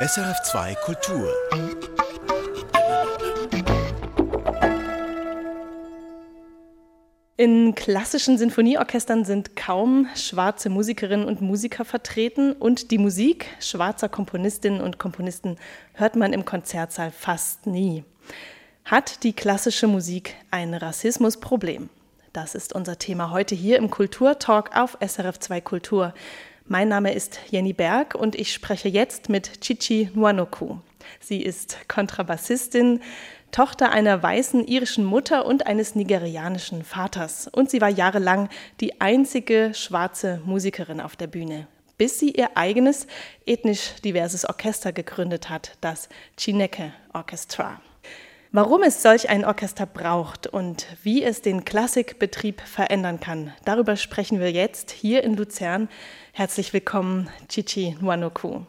SRF2 Kultur. In klassischen Sinfonieorchestern sind kaum schwarze Musikerinnen und Musiker vertreten und die Musik schwarzer Komponistinnen und Komponisten hört man im Konzertsaal fast nie. Hat die klassische Musik ein Rassismusproblem? Das ist unser Thema heute hier im Kulturtalk auf SRF2 Kultur. Mein Name ist Jenny Berg und ich spreche jetzt mit Chichi Nwanoku. Sie ist Kontrabassistin, Tochter einer weißen irischen Mutter und eines nigerianischen Vaters. Und sie war jahrelang die einzige schwarze Musikerin auf der Bühne, bis sie ihr eigenes ethnisch diverses Orchester gegründet hat, das Chineke Orchestra. Warum es solch ein Orchester braucht und wie es den Klassikbetrieb verändern kann, darüber sprechen wir jetzt hier in Luzern. Herzlich willkommen, Chichi Nwanoku.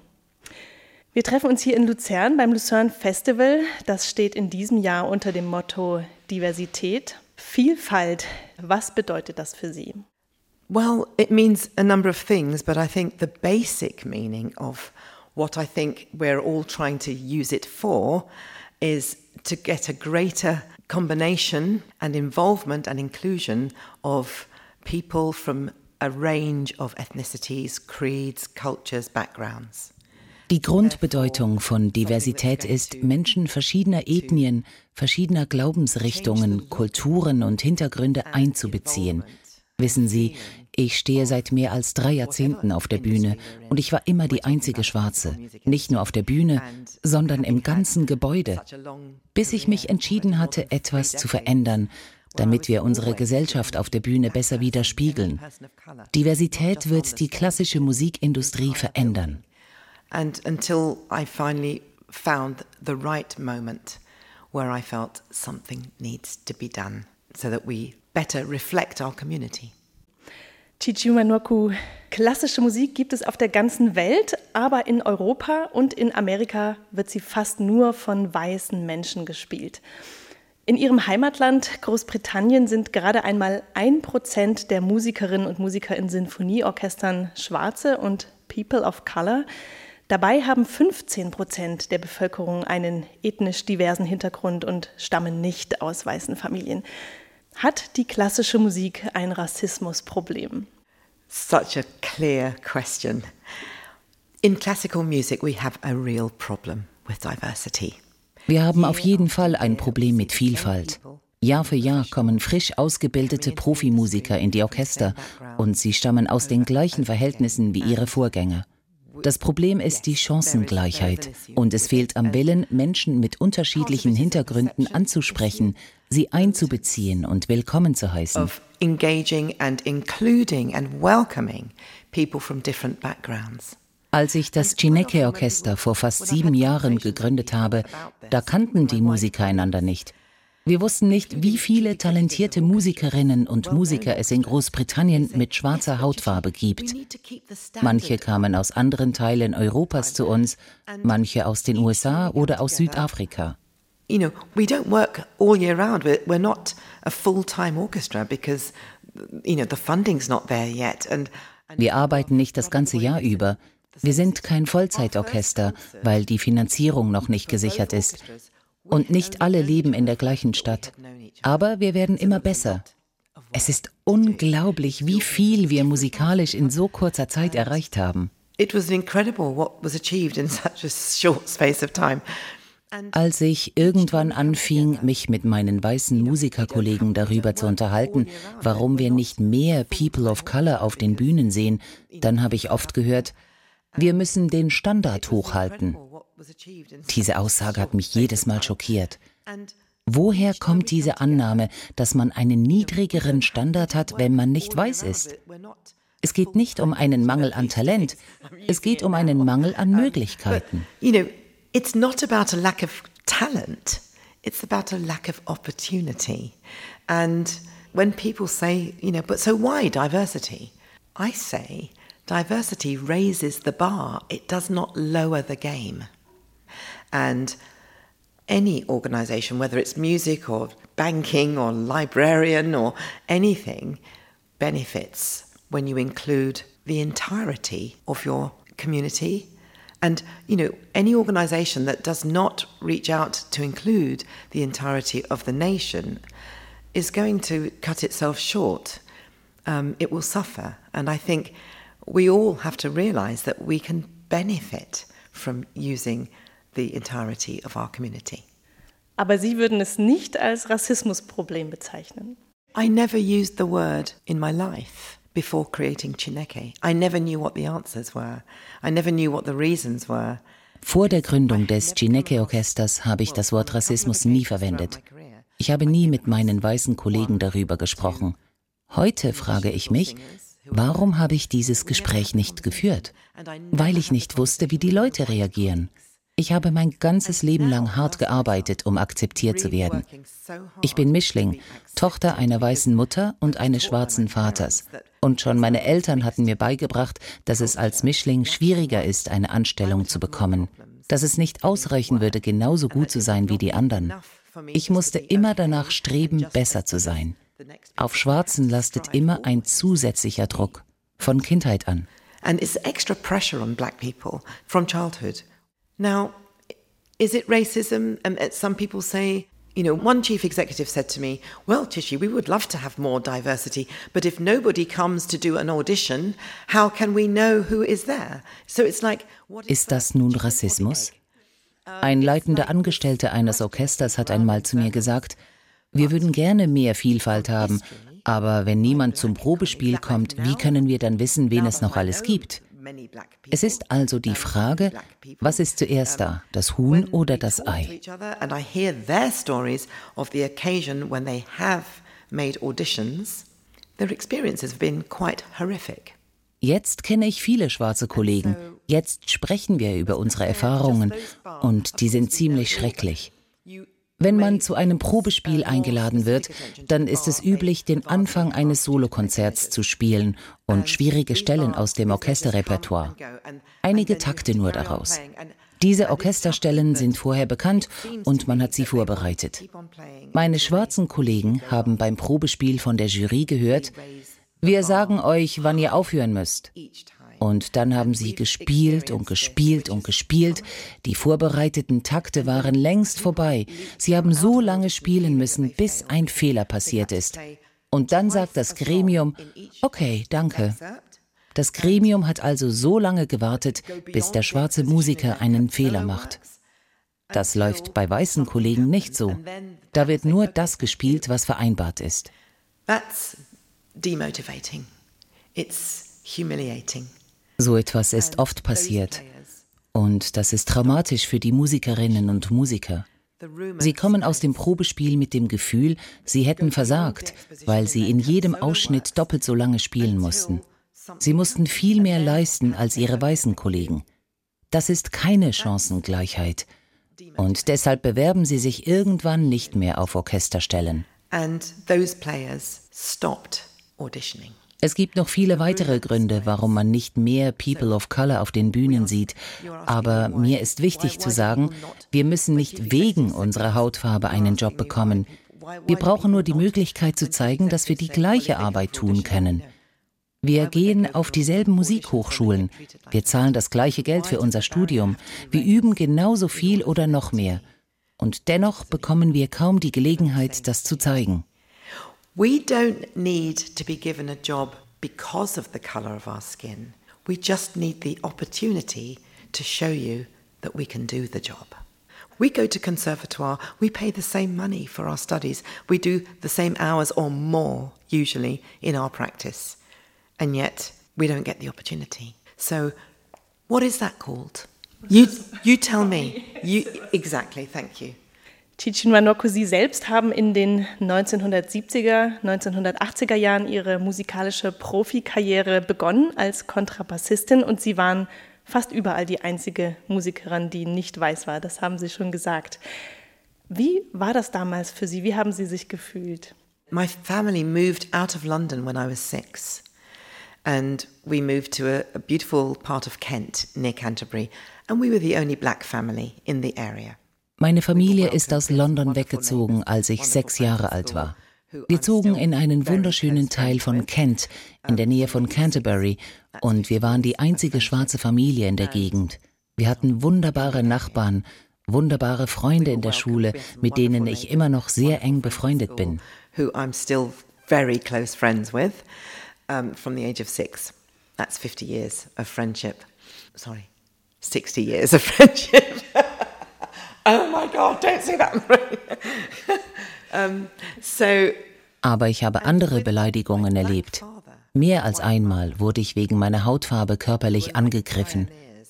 Wir treffen uns hier in Luzern beim Luzern Festival. Das steht in diesem Jahr unter dem Motto Diversität, Vielfalt. Was bedeutet das für Sie? Well, it means a number of things, but I think the basic meaning of what I think we're all trying to use it for is to get a greater combination and involvement and inclusion of people from a range of ethnicities, creeds, cultures, backgrounds. Die Grundbedeutung von Diversität ist, Menschen verschiedener Ethnien, verschiedener Glaubensrichtungen, Kulturen und Hintergründe einzubeziehen. Wissen Sie, ich stehe seit mehr als drei Jahrzehnten auf der Bühne und ich war immer die einzige Schwarze. Nicht nur auf der Bühne, sondern im ganzen Gebäude. Bis ich mich entschieden hatte, etwas zu verändern, damit wir unsere Gesellschaft auf der Bühne besser widerspiegeln. Diversität wird die klassische Musikindustrie verändern. And until I finally found the right moment where I felt something needs to be done so that we better reflect our community. Chichimanwaku, klassische Musik gibt es auf der ganzen Welt, aber in Europa und in Amerika wird sie fast nur von weißen Menschen gespielt. In ihrem Heimatland Großbritannien sind gerade einmal ein Prozent der Musikerinnen und Musiker in Sinfonieorchestern Schwarze und People of Color. Dabei haben 15 Prozent der Bevölkerung einen ethnisch diversen Hintergrund und stammen nicht aus weißen Familien. Hat die klassische Musik ein Rassismusproblem? Such a clear question. In classical music we have a real problem with diversity. Wir haben auf jeden Fall ein Problem mit Vielfalt. Jahr für Jahr kommen frisch ausgebildete Profimusiker in die Orchester und sie stammen aus den gleichen Verhältnissen wie ihre Vorgänger. Das Problem ist die Chancengleichheit und es fehlt am Willen, Menschen mit unterschiedlichen Hintergründen anzusprechen, sie einzubeziehen und willkommen zu heißen. Of engaging and including and welcoming people from different backgrounds. Als ich das Chineke Orchester vor fast sieben Jahren gegründet habe, da kannten die Musiker einander nicht. Wir wussten nicht, wie viele talentierte Musikerinnen und Musiker es in Großbritannien mit schwarzer Hautfarbe gibt. Manche kamen aus anderen Teilen Europas zu uns, manche aus den USA oder aus Südafrika. You know, we don't work all year round. We're, we're not a full-time orchestra because you know the funding's not there yet and Wir arbeiten nicht das ganze Jahr über. Wir sind kein Vollzeitorchester, weil die Finanzierung noch nicht gesichert ist. Und nicht alle leben in der gleichen Stadt. Aber wir werden immer besser. Es ist unglaublich, wie viel wir musikalisch in so kurzer Zeit erreicht haben. it was incredible what was achieved in such a short space of time. Als ich irgendwann anfing, mich mit meinen weißen Musikerkollegen darüber zu unterhalten, warum wir nicht mehr People of Color auf den Bühnen sehen, dann habe ich oft gehört, wir müssen den Standard hochhalten. Diese Aussage hat mich jedes Mal schockiert. Woher kommt diese Annahme, dass man einen niedrigeren Standard hat, wenn man nicht weiß ist? Es geht nicht um einen Mangel an Talent, es geht um einen Mangel an Möglichkeiten. It's not about a lack of talent, it's about a lack of opportunity. And when people say, you know, but so why diversity? I say diversity raises the bar, it does not lower the game. And any organization, whether it's music or banking or librarian or anything, benefits when you include the entirety of your community And, you know, any organization that does not reach out to include the entirety of the nation is going to cut itself short. Um, it will suffer. And I think we all have to realize that we can benefit from using the entirety of our community. Aber Sie würden es nicht als Rassismusproblem bezeichnen. I never used the word in my life before creating Chineke. I never knew what the answers were. I never knew what the reasons were. Vor der Gründung des Chineke-Orchesters habe ich das Wort Rassismus nie verwendet. Ich habe nie mit meinen weißen Kollegen darüber gesprochen. Heute frage ich mich, warum habe ich dieses Gespräch nicht geführt? Weil ich nicht wusste, wie die Leute reagieren. Ich habe mein ganzes Leben lang hart gearbeitet, um akzeptiert zu werden. Ich bin Mischling, Tochter einer weißen Mutter und eines schwarzen Vaters. Und schon meine Eltern hatten mir beigebracht, dass es als Mischling schwieriger ist, eine Anstellung zu bekommen, dass es nicht ausreichen würde, genauso gut zu sein wie die anderen. Ich musste immer danach streben, besser zu sein. Auf Schwarzen lastet immer ein zusätzlicher Druck, von Kindheit an. And it's extra pressure on black people from childhood. Now, is it racism? Um, some people say, you know, one chief executive said to me, Well, Tishi, we would love to have more diversity, but if nobody comes to do an audition, how can we know who is there? So it's like, what is Ist das nun Rassismus? Ein leitender Angestellter eines Orchesters hat einmal zu mir gesagt, wir würden gerne mehr Vielfalt haben, aber wenn niemand zum Probespiel kommt, wie können wir dann wissen, wen es noch alles gibt? Es ist also die Frage, was ist zuerst da, das Huhn oder das Ei? Jetzt kenne ich viele schwarze Kollegen. Jetzt sprechen wir über unsere Erfahrungen und die sind ziemlich schrecklich. Wenn man zu einem Probespiel eingeladen wird, dann ist es üblich, den Anfang eines Solokonzerts zu spielen und schwierige Stellen aus dem Orchesterrepertoire. Einige Takte nur daraus. Diese Orchesterstellen sind vorher bekannt und man hat sie vorbereitet. Meine schwarzen Kollegen haben beim Probespiel von der Jury gehört, wir sagen euch, wann ihr aufhören müsst. Und dann haben sie gespielt und gespielt und gespielt. Die vorbereiteten Takte waren längst vorbei. Sie haben so lange spielen müssen, bis ein Fehler passiert ist. Und dann sagt das Gremium, okay, danke. Das Gremium hat also so lange gewartet, bis der schwarze Musiker einen Fehler macht. Das läuft bei weißen Kollegen nicht so. Da wird nur das gespielt, was vereinbart ist. That's demotivating. It's humiliating. So etwas ist oft passiert. Und das ist traumatisch für die Musikerinnen und Musiker. Sie kommen aus dem Probespiel mit dem Gefühl, sie hätten versagt, weil sie in jedem Ausschnitt doppelt so lange spielen mussten. Sie mussten viel mehr leisten als ihre weißen Kollegen. Das ist keine Chancengleichheit. Und deshalb bewerben sie sich irgendwann nicht mehr auf Orchesterstellen. And those players stopped auditioning. Es gibt noch viele weitere Gründe, warum man nicht mehr People of Color auf den Bühnen sieht. Aber mir ist wichtig zu sagen, wir müssen nicht wegen unserer Hautfarbe einen Job bekommen. Wir brauchen nur die Möglichkeit zu zeigen, dass wir die gleiche Arbeit tun können. Wir gehen auf dieselben Musikhochschulen. Wir zahlen das gleiche Geld für unser Studium. Wir üben genauso viel oder noch mehr. Und dennoch bekommen wir kaum die Gelegenheit, das zu zeigen. We don't need to be given a job because of the colour of our skin. We just need the opportunity to show you that we can do the job. We go to conservatoire, we pay the same money for our studies, we do the same hours or more, usually, in our practice, and yet we don't get the opportunity. So, what is that called? You, you tell me. You, exactly, thank you. Tichin Wanoko, Sie selbst haben in den 1970er, 1980er Jahren Ihre musikalische Profikarriere begonnen als Kontrabassistin und Sie waren fast überall die einzige Musikerin, die nicht weiß war. Das haben Sie schon gesagt. Wie war das damals für Sie? Wie haben Sie sich gefühlt? My family moved out of London when I was six. And we moved to a, a beautiful part of Kent near Canterbury. And we were the only black family in the area. Meine Familie ist aus London weggezogen, als ich sechs Jahre alt war. Wir zogen in einen wunderschönen Teil von Kent, in der Nähe von Canterbury, und wir waren die einzige schwarze Familie in der Gegend. Wir hatten wunderbare Nachbarn, wunderbare Freunde in der Schule, mit denen ich immer noch sehr eng befreundet bin. Who I'm still very close friends with from the age of six. That's 50 years of friendship. Sorry, 60 years of friendship. oh my God, don't say that. um, so, Aber ich habe andere Beleidigungen erlebt. Mehr als einmal wurde ich wegen meiner Hautfarbe körperlich angegriffen.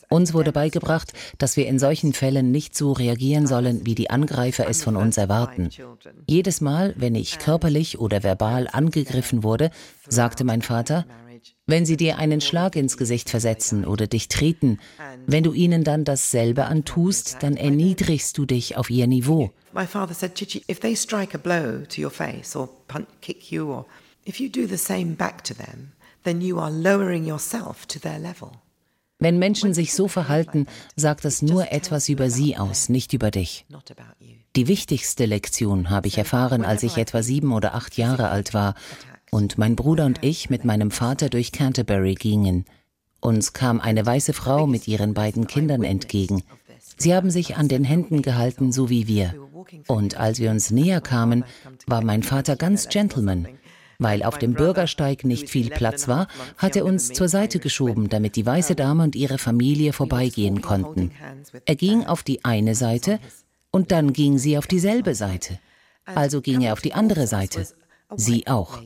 Uns wurde beigebracht, dass wir in solchen Fällen nicht so reagieren sollen, wie die Angreifer es von uns erwarten. Jedes Mal, wenn ich körperlich oder verbal angegriffen wurde, sagte mein Vater, wenn sie dir einen Schlag ins Gesicht versetzen oder dich treten, wenn du ihnen dann dasselbe antust, dann erniedrigst du dich auf ihr Niveau. My father said, Chichi, if they strike a blow to your face or punch, kick you, or if you do the same back to them, then you are lowering yourself to their level. Wenn Menschen sich so verhalten, sagt das nur etwas über sie aus, nicht über dich. Die wichtigste Lektion habe ich erfahren, als ich etwa sieben oder acht Jahre alt war und mein Bruder und ich mit meinem Vater durch Canterbury gingen. Uns kam eine weiße Frau mit ihren beiden Kindern entgegen. Sie haben sich an den Händen gehalten, so wie wir. Und als wir uns näher kamen, war mein Vater ganz Gentleman. Weil auf dem Bürgersteig nicht viel Platz war, hat er uns zur Seite geschoben, damit die weiße Dame und ihre Familie vorbeigehen konnten. Er ging auf die eine Seite und dann ging sie auf dieselbe Seite. Also ging er auf die andere Seite. Sie auch.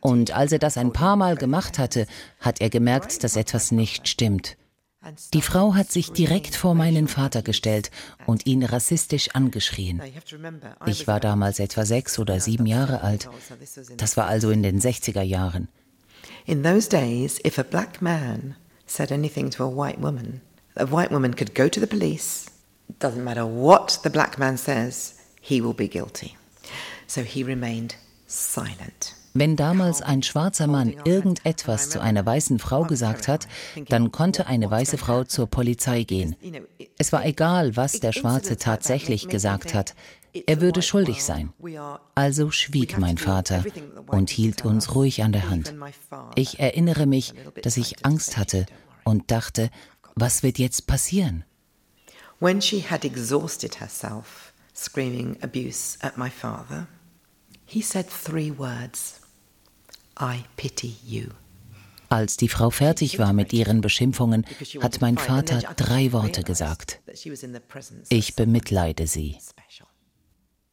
Und als er das ein paar Mal gemacht hatte, hat er gemerkt, dass etwas nicht stimmt. Die Frau hat sich direkt vor meinen Vater gestellt und ihn rassistisch angeschrien. Ich war damals etwa sechs oder sieben Jahre alt. Das war also in den 60er Jahren. In those days, if a black man said anything to a white woman, a white woman could go to the police. Doesn't matter what the black man says, he will be guilty. So he remained silent. Wenn damals ein schwarzer Mann irgendetwas zu einer weißen Frau gesagt hat, dann konnte eine weiße Frau zur Polizei gehen. Es war egal, was der Schwarze tatsächlich gesagt hat. Er würde schuldig sein. Also schwieg mein Vater und hielt uns ruhig an der Hand. Ich erinnere mich, dass ich Angst hatte und dachte, was wird jetzt passieren? When she had exhausted herself, screaming abuse at my father, he said three words. I pity you. Als die Frau fertig war mit ihren Beschimpfungen, hat mein Vater drei Worte gesagt. Ich bemitleide sie.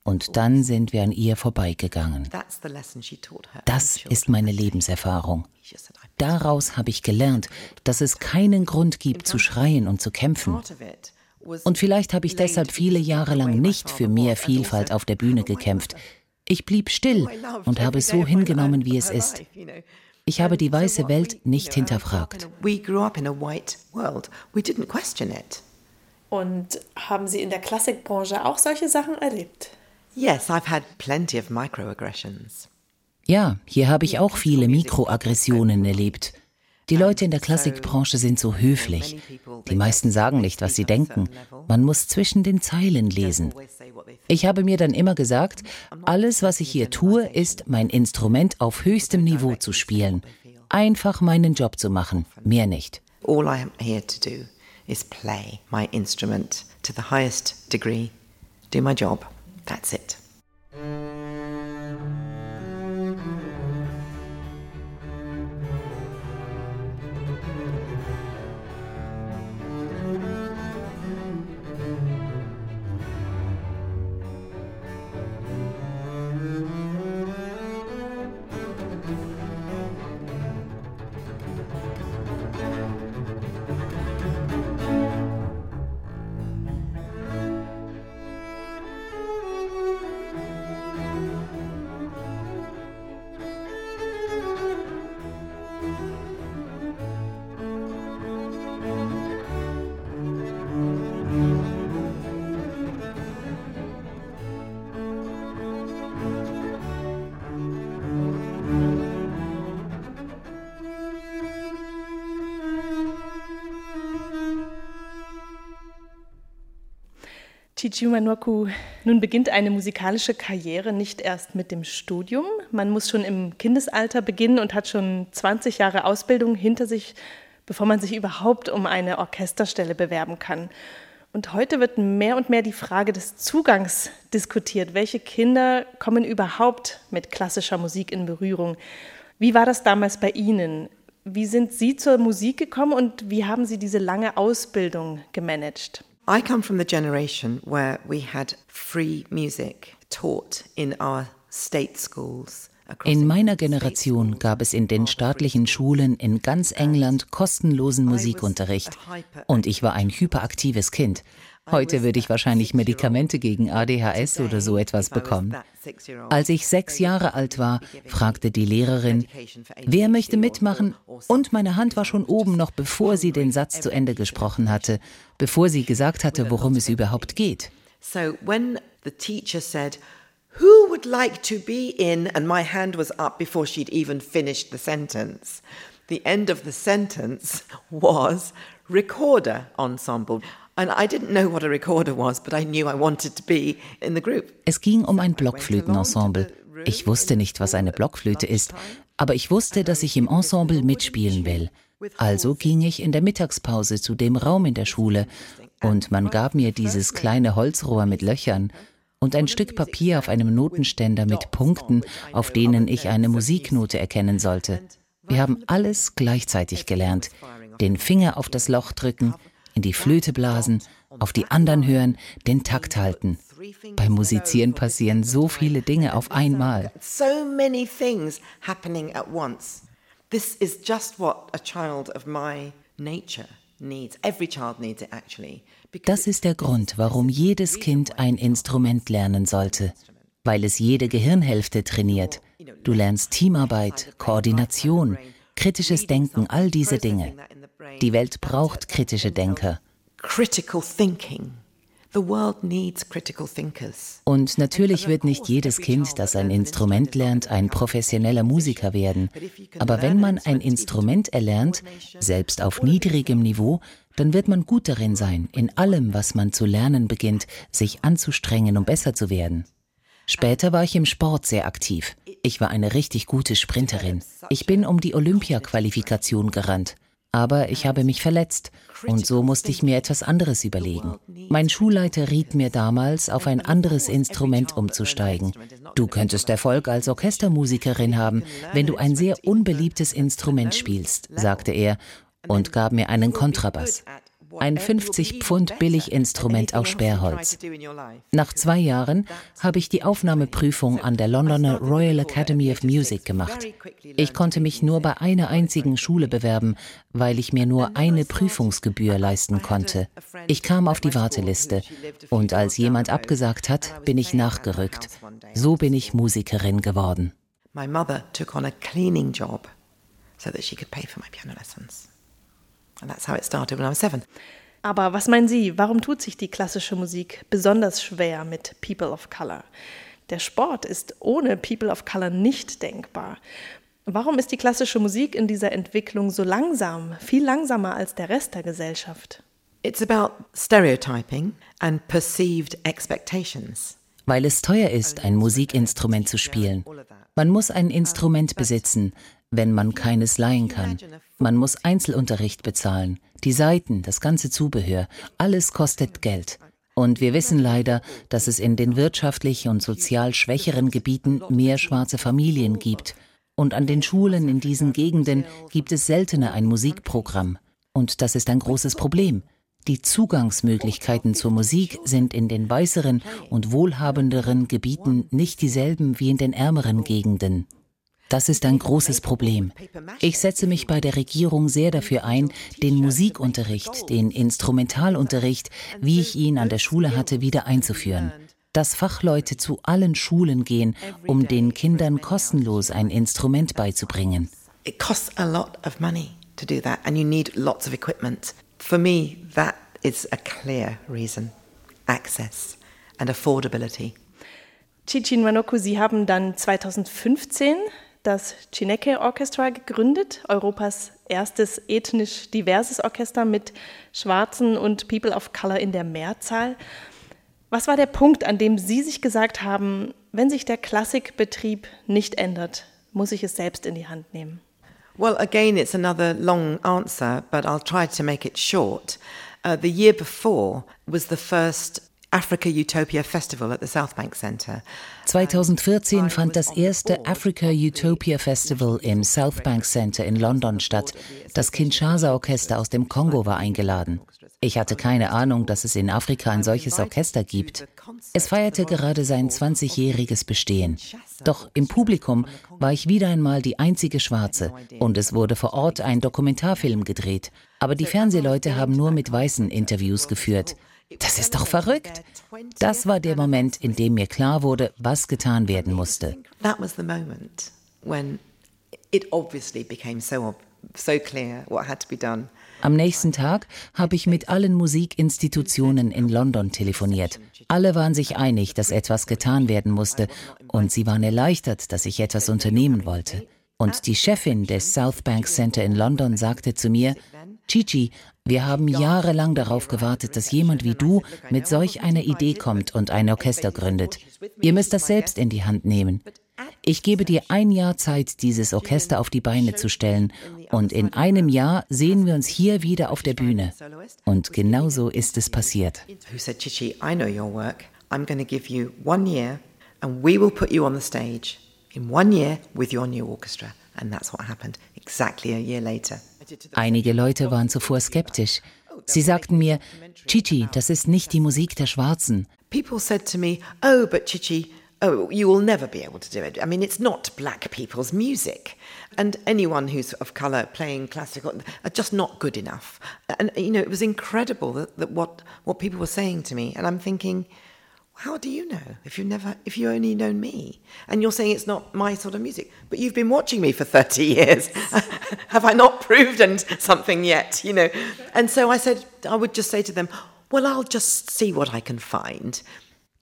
Und dann sind wir an ihr vorbeigegangen. Das ist meine Lebenserfahrung. Daraus habe ich gelernt, dass es keinen Grund gibt zu schreien und zu kämpfen. Und vielleicht habe ich deshalb viele Jahre lang nicht für mehr Vielfalt auf der Bühne gekämpft. Ich blieb still und habe es so hingenommen, wie es ist. Ich habe die weiße Welt nicht hinterfragt. Und haben Sie in der Klassikbranche auch solche Sachen erlebt? Yes, I've had plenty of microaggressions. Ja, hier habe ich auch viele Mikroaggressionen erlebt. Die Leute in der Klassikbranche sind so höflich. Die meisten sagen nicht, was sie denken. Man muss zwischen den Zeilen lesen. Ich habe mir dann immer gesagt, alles, was ich hier tue, ist, mein Instrument auf höchstem Niveau zu spielen. Einfach meinen Job zu machen, mehr nicht. All I am here to do is play my instrument to the highest degree, do my job. That's it. Manoku, nun beginnt eine musikalische Karriere nicht erst mit dem Studium. Man muss schon im Kindesalter beginnen und hat schon 20 Jahre Ausbildung hinter sich, bevor man sich überhaupt um eine Orchesterstelle bewerben kann. Und heute wird mehr und mehr die Frage des Zugangs diskutiert. Welche Kinder kommen überhaupt mit klassischer Musik in Berührung? Wie war das damals bei Ihnen? Wie sind Sie zur Musik gekommen und wie haben Sie diese lange Ausbildung gemanagt? I come from the generation where we had free music taught in our state schools. In meiner Generation gab es in den staatlichen Schulen in ganz England kostenlosen Musikunterricht und ich war ein hyperaktives Kind. Heute würde ich wahrscheinlich Medikamente gegen ADHS oder so etwas bekommen. Als ich sechs Jahre alt war, fragte die Lehrerin, wer möchte mitmachen? Und meine Hand war schon oben, noch bevor sie den Satz zu Ende gesprochen hatte, bevor sie gesagt hatte, worum es überhaupt geht. So when the teacher said, Who would like to be in? And my hand was up before she'd even finished the sentence. The end of the sentence was recorder ensemble. Es ging um ein Blockflötenensemble. Ich wusste nicht, was eine Blockflöte ist, aber ich wusste, dass ich im Ensemble mitspielen will. Also ging ich in der Mittagspause zu dem Raum in der Schule und man gab mir dieses kleine Holzrohr mit Löchern und ein Stück Papier auf einem Notenständer mit Punkten, auf denen ich eine Musiknote erkennen sollte. Wir haben alles gleichzeitig gelernt. Den Finger auf das Loch drücken, in die Flöte blasen, auf die anderen hören, den Takt halten. Beim Musizieren passieren so viele Dinge auf einmal. So many things happening at once. This is just what a child of my nature needs. Every child needs it actually. Das ist der Grund, warum jedes Kind ein Instrument lernen sollte, weil es jede Gehirnhälfte trainiert. Du lernst Teamarbeit, Koordination, kritisches Denken, all diese Dinge. Die Welt braucht kritische Denker. Critical thinking. Und natürlich wird nicht jedes Kind, das ein Instrument lernt, ein professioneller Musiker werden. Aber wenn man ein Instrument erlernt, selbst auf niedrigem Niveau, dann wird man gut darin sein, in allem, was man zu lernen beginnt, sich anzustrengen, um besser zu werden. Später war ich im Sport sehr aktiv. Ich war eine richtig gute Sprinterin. Ich bin um die Olympia-Qualifikation gerannt. Aber ich habe mich verletzt und so musste ich mir etwas anderes überlegen. Mein Schulleiter riet mir damals, auf ein anderes Instrument umzusteigen. Du könntest Erfolg als Orchestermusikerin haben, wenn du ein sehr unbeliebtes Instrument spielst, sagte er und gab mir einen Kontrabass ein 50 Pfund Billiginstrument aus Sperrholz. Nach zwei Jahren habe ich die Aufnahmeprüfung an der Londoner Royal Academy of Music gemacht. Ich konnte mich nur bei einer einzigen Schule bewerben, weil ich mir nur eine Prüfungsgebühr leisten konnte. Ich kam auf die Warteliste und als jemand abgesagt hat, bin ich nachgerückt. So bin ich Musikerin geworden. My mother took on a cleaning job so that she could pay for my piano lessons. And that's how it started when I was seven. Aber was meinen Sie, warum tut sich die klassische Musik besonders schwer mit People of Color? Der Sport ist ohne People of Color nicht denkbar. Warum ist die klassische Musik in dieser Entwicklung so langsam, viel langsamer als der Rest der Gesellschaft? It's about stereotyping and perceived expectations. Weil es teuer ist, ein Musikinstrument zu spielen. Man muss ein Instrument besitzen, wenn man keines leihen kann. Man muss Einzelunterricht bezahlen, die Saiten, das ganze Zubehör, alles kostet Geld. Und wir wissen leider, dass es in den wirtschaftlich und sozial schwächeren Gebieten mehr schwarze Familien gibt. Und an den Schulen in diesen Gegenden gibt es seltener ein Musikprogramm. Und das ist ein großes Problem. Die Zugangsmöglichkeiten zur Musik sind in den weißeren und wohlhabenderen Gebieten nicht dieselben wie in den ärmeren Gegenden. Das ist ein großes Problem. Ich setze mich bei der Regierung sehr dafür ein, den Musikunterricht, den Instrumentalunterricht, wie ich ihn an der Schule hatte, wieder einzuführen. Dass Fachleute zu allen Schulen gehen, um den Kindern kostenlos ein Instrument beizubringen. It costs a lot of money to do that and you need lots of equipment. For me, that is a clear reason. Access and affordability. Chichin Wanoku, Sie haben dann 2015 das Chineke Orchestra gegründet, Europas erstes ethnisch diverses Orchester mit Schwarzen und People of Color in der Mehrzahl. Was war der Punkt, an dem Sie sich gesagt haben, wenn sich der Klassikbetrieb nicht ändert, muss ich es selbst in die Hand nehmen? Well, again, it's another long answer, but I'll try to make it short. Uh, the year before was the first Africa Utopia Festival at the South Bank Center. 2014 fand das erste Africa Utopia Festival im South Bank Center in London statt. Das Kinshasa Orchester aus dem Kongo war eingeladen. Ich hatte keine Ahnung, dass es in Afrika ein solches Orchester gibt. Es feierte gerade sein 20-jähriges Bestehen. Doch im Publikum war ich wieder einmal die einzige Schwarze und es wurde vor Ort ein Dokumentarfilm gedreht. Aber die Fernsehleute haben nur mit Weißen Interviews geführt. Das ist doch verrückt. Das war der Moment, in dem mir klar wurde, was getan werden musste. That was the moment when it obviously became so, so clear what had to be done. Am nächsten Tag habe ich mit allen Musikinstitutionen in London telefoniert. Alle waren sich einig, dass etwas getan werden musste, und sie waren erleichtert, dass ich etwas unternehmen wollte. Und die Chefin des South Bank Center in London sagte zu mir, Chichi, wir haben jahrelang darauf gewartet, dass jemand wie du mit solch einer Idee kommt und ein Orchester gründet. Ihr müsst das selbst in die Hand nehmen. Ich gebe dir ein Jahr Zeit, dieses Orchester auf die Beine zu stellen, und in einem Jahr sehen wir uns hier wieder auf der Bühne. Und genau so ist es passiert. And we will put you on the stage in one year with your new orchestra. And that's what happened exactly a year later. Einige Leute waren zuvor skeptisch. Sie sagten mir, Chichi, das ist nicht die Musik der Schwarzen. People said to me, oh, but Chichi, oh, you will never be able to do it. I mean, it's not black people's music. And anyone who's of colour playing classical are just not good enough. And, you know, it was incredible that, what people were saying to me. And I'm thinking, how do you know if you never if you only known me and you're saying it's not my sort of music but you've been watching me for 30 years have i not proved something yet you know and so i said i would just say to them well i'll just see what i can find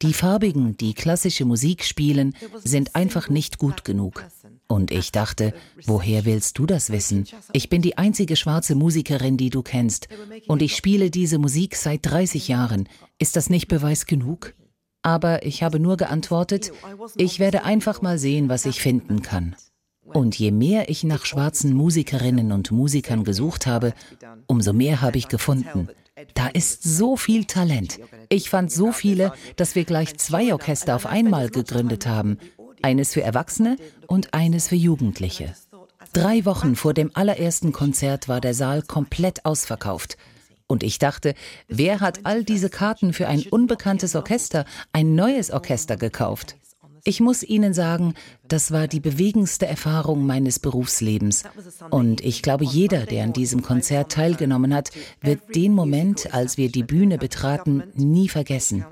Die Farbigen, die klassische Musik spielen, sind einfach nicht gut genug. Und ich dachte, woher willst du das wissen? Ich bin die einzige schwarze Musikerin, die du kennst. Und ich spiele diese Musik seit 30 Jahren. Ist das nicht Beweis genug? Aber ich habe nur geantwortet, ich werde einfach mal sehen, was ich finden kann. Und je mehr ich nach schwarzen Musikerinnen und Musikern gesucht habe, umso mehr habe ich gefunden. Da ist so viel Talent. Ich fand so viele, dass wir gleich zwei Orchester auf einmal gegründet haben. Eines für Erwachsene und eines für Jugendliche. Drei Wochen vor dem allerersten Konzert war der Saal komplett ausverkauft. Und ich dachte, wer hat all diese Karten für ein unbekanntes Orchester, ein neues Orchester gekauft? Ich muss Ihnen sagen, das war die bewegendste Erfahrung meines Berufslebens. Und ich glaube, jeder, der an diesem Konzert teilgenommen hat, wird den Moment, als wir die Bühne betraten, nie vergessen.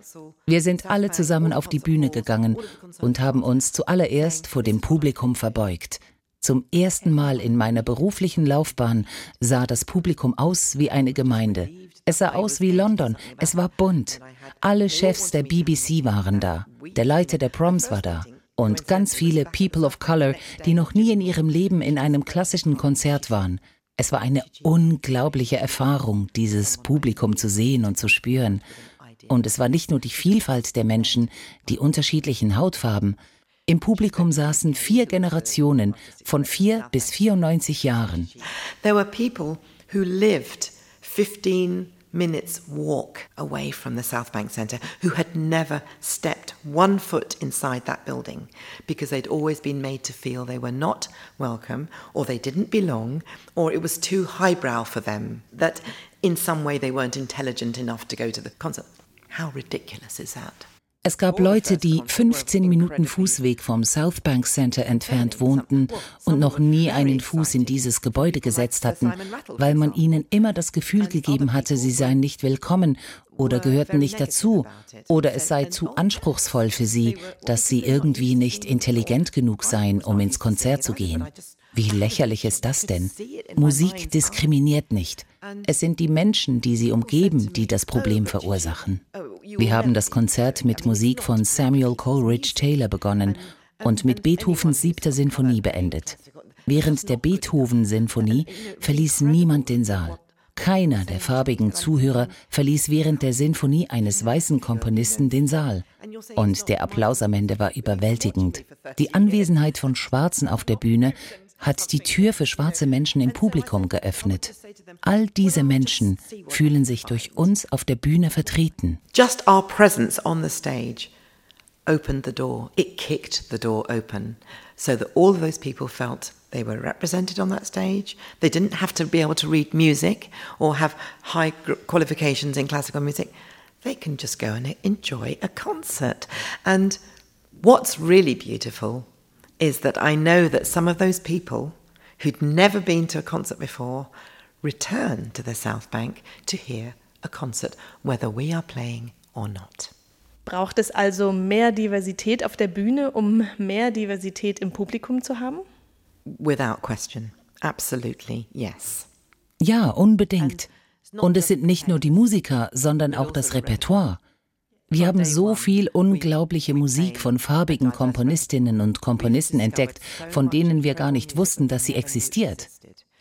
Wir sind alle zusammen auf die Bühne gegangen und haben uns zuallererst vor dem Publikum verbeugt. Zum ersten Mal in meiner beruflichen Laufbahn sah das Publikum aus wie eine Gemeinde. Es sah aus wie London. Es war bunt. Alle Chefs der BBC waren da. Der Leiter der Proms war da. Und ganz viele People of Color, die noch nie in ihrem Leben in einem klassischen Konzert waren. Es war eine unglaubliche Erfahrung, dieses Publikum zu sehen und zu spüren. Und es war nicht nur die Vielfalt der Menschen, die unterschiedlichen Hautfarben, im Publikum saßen vier Generationen von vier bis 94 Jahren. There were people who lived 15 minutes walk away from the South Bank Centre who had never stepped one foot inside that building because they'd always been made to feel they were not welcome or they didn't belong or it was too highbrow for them, that in some way they weren't intelligent enough to go to the concert. How ridiculous is that? Es gab Leute, die 15 Minuten Fußweg vom South Bank Center entfernt wohnten und noch nie einen Fuß in dieses Gebäude gesetzt hatten, weil man ihnen immer das Gefühl gegeben hatte, sie seien nicht willkommen oder gehörten nicht dazu oder es sei zu anspruchsvoll für sie, dass sie irgendwie nicht intelligent genug seien, um ins Konzert zu gehen. Wie lächerlich ist das denn? Musik diskriminiert nicht. Es sind die Menschen, die sie umgeben, die das Problem verursachen. Wir haben das Konzert mit Musik von Samuel Coleridge Taylor begonnen und mit Beethovens siebter Sinfonie beendet. Während der Beethoven-Sinfonie verließ niemand den Saal. Keiner der farbigen Zuhörer verließ während der Sinfonie eines weißen Komponisten den Saal. Und der Applaus am Ende war überwältigend. Die Anwesenheit von Schwarzen auf der Bühne hat die Tür für schwarze Menschen im Publikum geöffnet. All diese Menschen fühlen sich durch uns auf der Bühne vertreten. Just our presence on the stage opened the door. It kicked the door open so that all of those people felt they were represented on that stage. They didn't have to be able to read music or have high qualifications in classical music. They can just go and enjoy a concert. And what's really beautiful is that I know that some of those people who'd never been to a concert before return to the South Bank to hear a concert, whether we are playing or not. Braucht es also mehr Diversität auf der Bühne, um mehr Diversität im Publikum zu haben? Without question. Absolutely, yes. Ja, unbedingt. Und es sind nicht nur die Musiker, sondern auch das Repertoire. Wir haben so viel unglaubliche Musik von farbigen Komponistinnen und Komponisten entdeckt, von denen wir gar nicht wussten, dass sie existiert.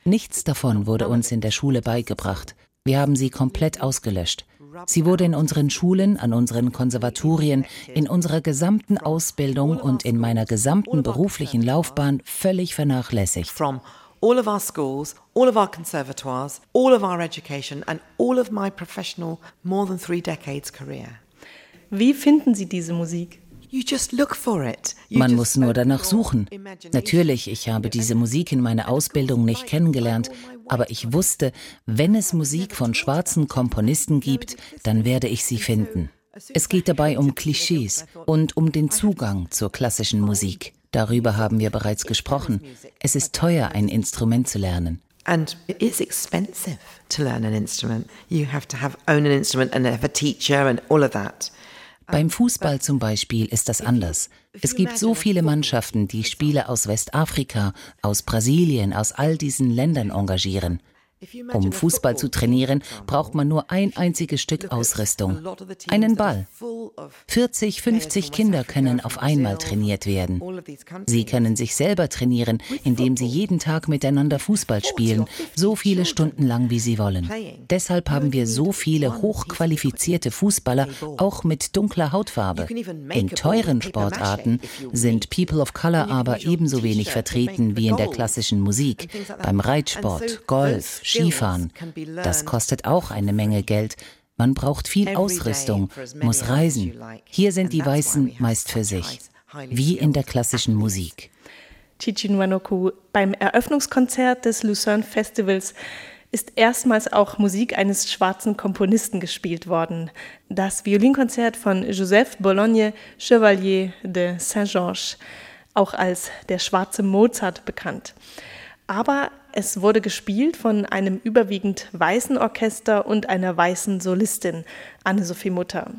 Nichts davon wurde uns in der Schule beigebracht. Wir haben sie komplett ausgelöscht. Sie wurde in unseren Schulen, an unseren Konservatorien, in unserer gesamten Ausbildung und in meiner gesamten beruflichen Laufbahn völlig vernachlässigt. all of our schools, all of our conservatoires, all of our education, and all of my professional, more than three decades career. Wie finden Sie diese Musik? Man muss nur danach suchen. Natürlich, ich habe diese Musik in meiner Ausbildung nicht kennengelernt, aber ich wusste, wenn es Musik von schwarzen Komponisten gibt, dann werde ich sie finden. Es geht dabei um Klischees und um den Zugang zur klassischen Musik. Darüber haben wir bereits gesprochen. Es ist teuer, ein Instrument zu lernen. And it is expensive to learn an instrument. You have to have own an instrument and have a teacher and all of that. Beim Fußball zum Beispiel ist das anders. Es gibt so viele Mannschaften, die Spieler aus Westafrika, aus Brasilien, aus all diesen Ländern engagieren. Um Fußball zu trainieren, braucht man nur ein einziges Stück Ausrüstung. Einen Ball. 40, 50 Kinder können auf einmal trainiert werden. Sie können sich selber trainieren, indem sie jeden Tag miteinander Fußball spielen, so viele Stunden lang, wie sie wollen. Deshalb haben wir so viele hochqualifizierte Fußballer, auch mit dunkler Hautfarbe. In teuren Sportarten sind People of Color aber ebenso wenig vertreten wie in der klassischen Musik, beim Reitsport, Golf, Skifahren. Das kostet auch eine Menge Geld. Man braucht viel Ausrüstung, muss reisen. Hier sind die Weißen meist für sich, wie in der klassischen Musik. Chichinwanoku, beim Eröffnungskonzert des Lucerne Festivals ist erstmals auch Musik eines schwarzen Komponisten gespielt worden. Das Violinkonzert von Joseph Bologne Chevalier de Saint-Georges, auch als der schwarze Mozart bekannt. Aber es wurde gespielt von einem überwiegend weißen Orchester und einer weißen Solistin, Anne-Sophie Mutter.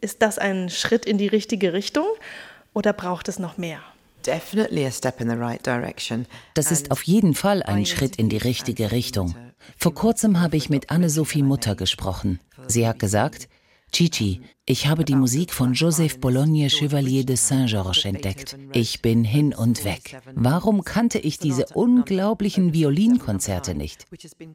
Ist das ein Schritt in die richtige Richtung oder braucht es noch mehr? Das ist auf jeden Fall ein Schritt in die richtige Richtung. Vor kurzem habe ich mit Anne-Sophie Mutter gesprochen. Sie hat gesagt, Chichi, ich habe die Musik von Joseph Bologne Chevalier de Saint-Georges entdeckt. Ich bin hin und weg. Warum kannte ich diese unglaublichen Violinkonzerte nicht?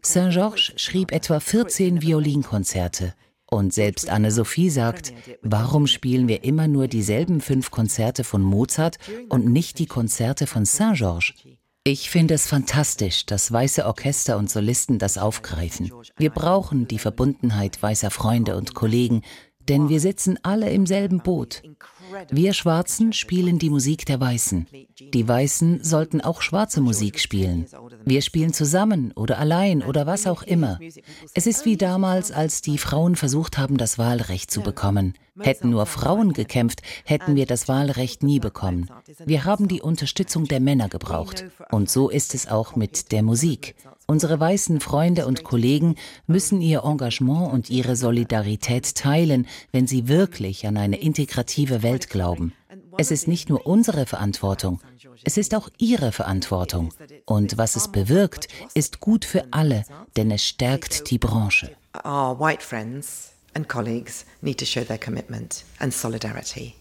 Saint-Georges schrieb etwa 14 Violinkonzerte. Und selbst Anne-Sophie sagt, warum spielen wir immer nur dieselben fünf Konzerte von Mozart und nicht die Konzerte von Saint-Georges? Ich finde es fantastisch, dass weiße Orchester und Solisten das aufgreifen. Wir brauchen die Verbundenheit weißer Freunde und Kollegen, denn wir sitzen alle im selben Boot. Wir Schwarzen spielen die Musik der Weißen. Die Weißen sollten auch schwarze Musik spielen. Wir spielen zusammen oder allein oder was auch immer. Es ist wie damals, als die Frauen versucht haben, das Wahlrecht zu bekommen. Hätten nur Frauen gekämpft, hätten wir das Wahlrecht nie bekommen. Wir haben die Unterstützung der Männer gebraucht. Und so ist es auch mit der Musik. Unsere weißen Freunde und Kollegen müssen ihr Engagement und ihre Solidarität teilen, wenn sie wirklich an eine integrative Welt glauben. Es ist nicht nur unsere Verantwortung, es ist auch ihre Verantwortung. Und was es bewirkt, ist gut für alle, denn es stärkt die Branche. Our white friends and colleagues need to show their commitment and solidarity.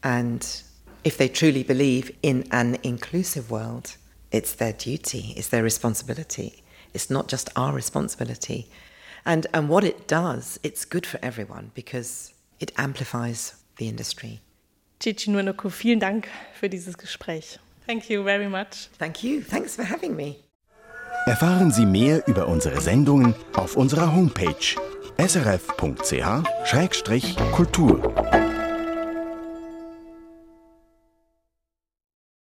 And if they truly believe in an inclusive world, it's their duty, it's their responsibility It's not just our responsibility. And, and what it does, it's good for everyone because it amplifies the industry. Cici Nuenoku, vielen Dank für dieses Gespräch. Thank you very much. Thank you. Thanks for having me. Erfahren Sie mehr über unsere Sendungen auf unserer Homepage srf.ch-kultur.